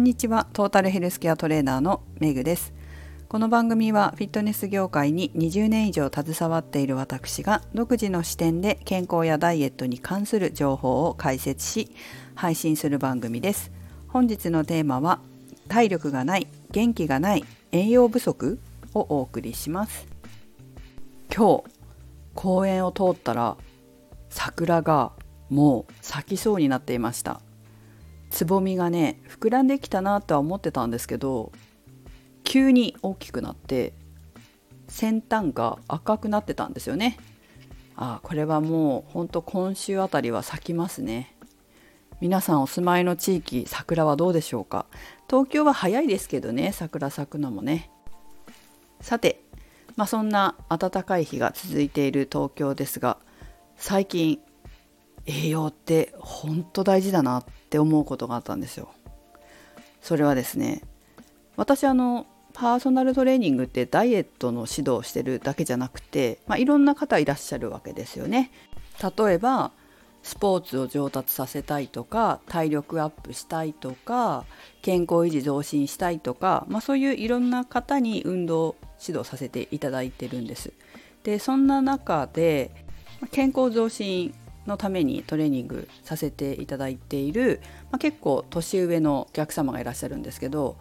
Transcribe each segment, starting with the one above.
んにちは。トータルヘルスケアトレーナーのメグです。この番組はフィットネス業界に20年以上携わっている私が独自の視点で健康やダイエットに関する情報を解説し配信する番組です。本日のテーマは体力がない元気がない栄養不足をお送りします。今日公園を通ったら桜がもう咲きそうになっていました。つぼみがね膨らんできたなとは思ってたんですけど急に大きくなって先端が赤くなってたんですよね。あこれはもうほんと今週あたりは咲きますね。皆さんお住まいの地域桜はどうでしょうか？東京は早いですけどね桜咲くのもね。さてまあそんな暖かい日が続いている東京ですが最近栄養って本当大事だなって思うことがあったんですよ。それはですね私あのパーソナルトレーニングってダイエットの指導をしてるだけじゃなくて、まあ、いろんな方いらっしゃるわけですよね。例えばスポーツを上達させたいとか体力アップしたいとか健康維持増進したいとか、まあ、そういういろんな方に運動指導させていただいてるんです。でそんな中で健康増進のためにトレーニングさせていただいている、まあ、結構年上のお客様がいらっしゃるんですけど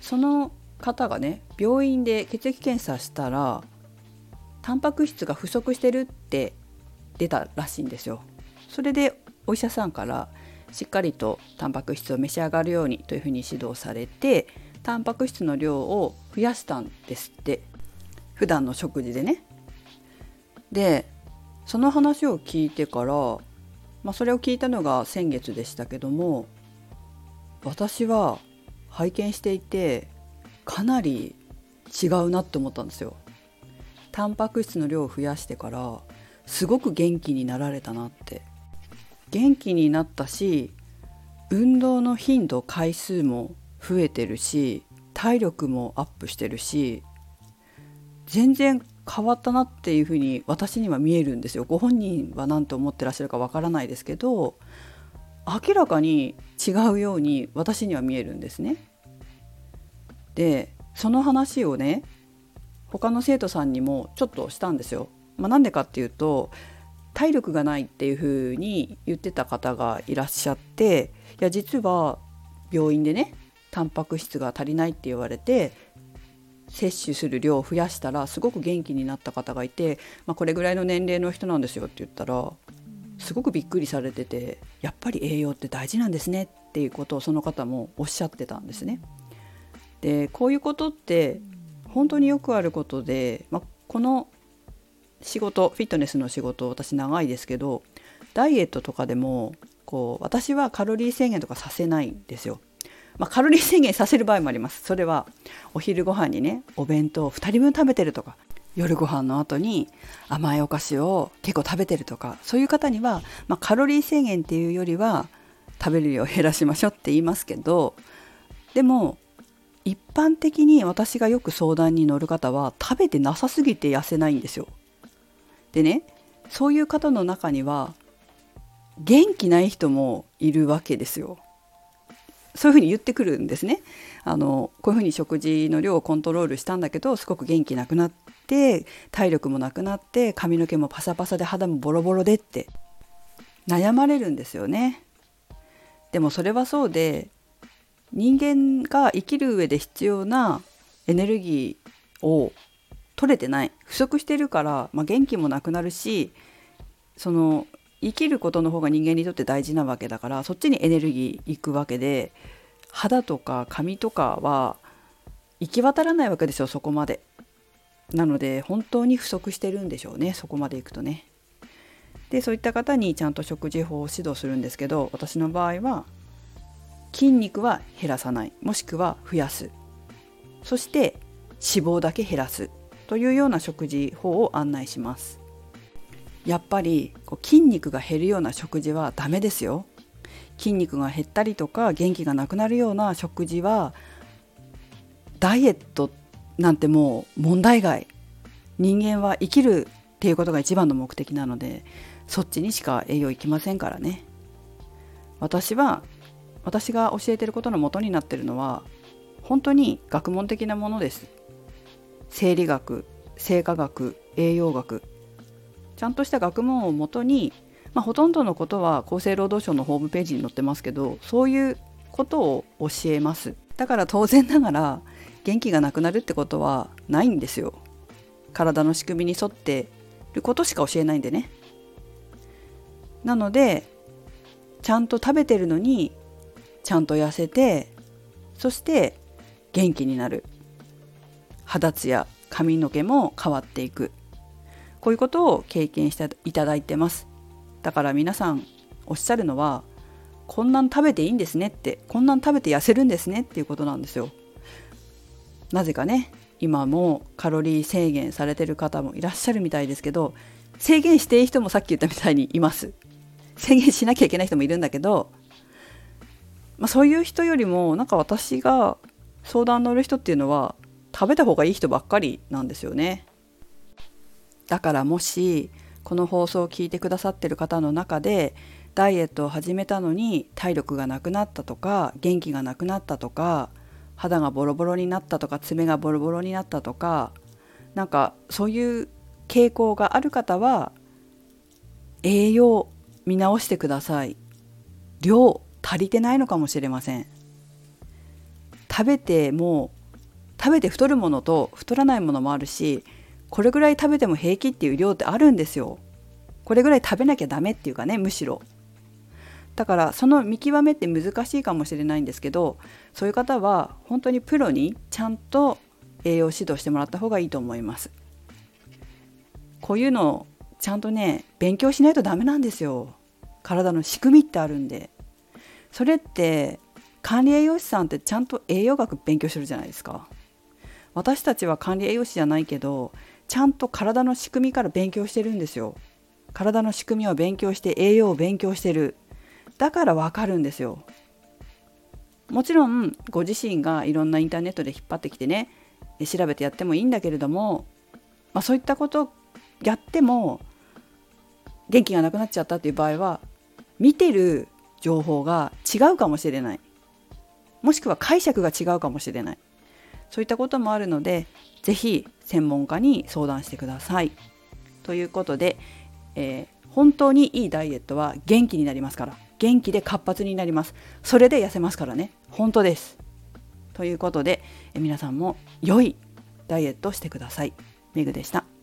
その方がね病院で血液検査したらタンパク質が不足してるって出たらしいんですよ。それでお医者さんからしっかりとタンパク質を召し上がるようにというふうに指導されてタンパク質の量を増やしたんですって普段の食事でね。でその話を聞いてから、まあ、それを聞いたのが先月でしたけども私は拝見していてかなり違うなって思ったんですよ。タンパク質の量を増やしてからすごく元気になられたなって元気になったし運動の頻度回数も増えてるし体力もアップしてるし全然変わったなっていうふうに私には見えるんですよご本人は何と思ってらっしゃるかわからないですけど明らかに違うように私には見えるんですね。でその話をね他の生徒さんにもちょっとしたんですよ。まあ、なんでかっていうと体力がないっていうふうに言ってた方がいらっしゃっていや実は病院でねタンパク質が足りないって言われて摂取する量を増やしたらすごく元気になった方がいて、まあ、これぐらいの年齢の人なんですよって言ったらすごくびっくりされててやっぱり栄養って大事なんですねっていうことをその方もおっしゃってたんですね。でこういうことって本当によくあることで、まあ、この仕事フィットネスの仕事私長いですけどダイエットとかでもこう私はカロリー制限とかさせないんですよ。まあ、カロリー制限させる場合もあります。それはお昼ご飯にねお弁当を2人分食べてるとか夜ご飯の後に甘いお菓子を結構食べてるとかそういう方には、まあ、カロリー制限っていうよりは食べる量を減らしましょうって言いますけどでも一般的に私がよく相談に乗る方は食べてなさすぎて痩せないんですよ。でねそういう方の中には元気ない人もいるわけですよ。そういうふうに言ってくるんですね。あのこういうふうに食事の量をコントロールしたんだけどすごく元気なくなって体力もなくなって髪の毛もパサパサで肌もボロボロでって悩まれるんですよね。でもそれはそうで人間が生きる上で必要なエネルギーを取れてない不足してるから、まあ、元気もなくなるしその生きることの方が人間にとって大事なわけだからそっちにエネルギーいくわけで肌とか髪とかは行き渡らないわけですよそこまで。なので本当に不足してるんでしょうねそこまでいくとね。でそういった方にちゃんと食事法を指導するんですけど私の場合は筋肉は減らさないもしくは増やすそして脂肪だけ減らすというような食事法を案内します。やっぱりこう筋肉が減るような食事はダメですよ。筋肉が減ったりとか元気がなくなるような食事はダイエットなんてもう問題外。人間は生きるっていうことが一番の目的なのでそっちにしか栄養いきませんからね。私は私が教えてることの元になってるのは本当に学問的なものです。生理学生化学栄養学。ちゃんとした学問をもとに、まあ、ほとんどのことは厚生労働省のホームページに載ってますけどそういうことを教えます。だから当然ながら元気がなくなるってことはないんですよ。体の仕組みに沿ってることしか教えないんでね。なのでちゃんと食べてるのにちゃんと痩せてそして元気になる。肌ツヤ髪の毛も変わっていく。こういうことを経験していただいてます。だから皆さんおっしゃるのはこんなん食べていいんですねってこんなん食べて痩せるんですねっていうことなんですよ。なぜかね今もカロリー制限されてる方もいらっしゃるみたいですけど制限していい人もさっき言ったみたいにいます。制限しなきゃいけない人もいるんだけど、まあ、そういう人よりもなんか私が相談乗る人っていうのは食べた方がいい人ばっかりなんですよね。だからもしこの放送を聞いてくださってる方の中でダイエットを始めたのに体力がなくなったとか元気がなくなったとか肌がボロボロになったとか爪がボロボロになったとかなんかそういう傾向がある方は栄養見直してください。量足りてないのかもしれません。食べても食べて太るものと太らないものもあるしこれぐらい食べても平気っていう量ってあるんですよ。これぐらい食べなきゃダメっていうかねむしろ。だからその見極めって難しいかもしれないんですけどそういう方は本当にプロにちゃんと栄養指導してもらった方がいいと思います。こういうのちゃんとね勉強しないとダメなんですよ。体の仕組みってあるんで。それって管理栄養士さんってちゃんと栄養学勉強してるじゃないですか。私たちは管理栄養士じゃないけどちゃんと体の仕組みから勉強してるんですよ。体の仕組みを勉強して栄養を勉強してる。だからわかるんですよ。もちろんご自身がいろんなインターネットで引っ張ってきてね調べてやってもいいんだけれども、まあ、そういったことやっても元気がなくなっちゃったっていう場合は見てる情報が違うかもしれない。もしくは解釈が違うかもしれない。そういったこともあるので是非専門家に相談してください。ということで、えー、本当にいいダイエットは元気になりますから元気で活発になりますそれで痩せますからね本当ですということで、え皆さんも良いダイエットしてください。めぐでした。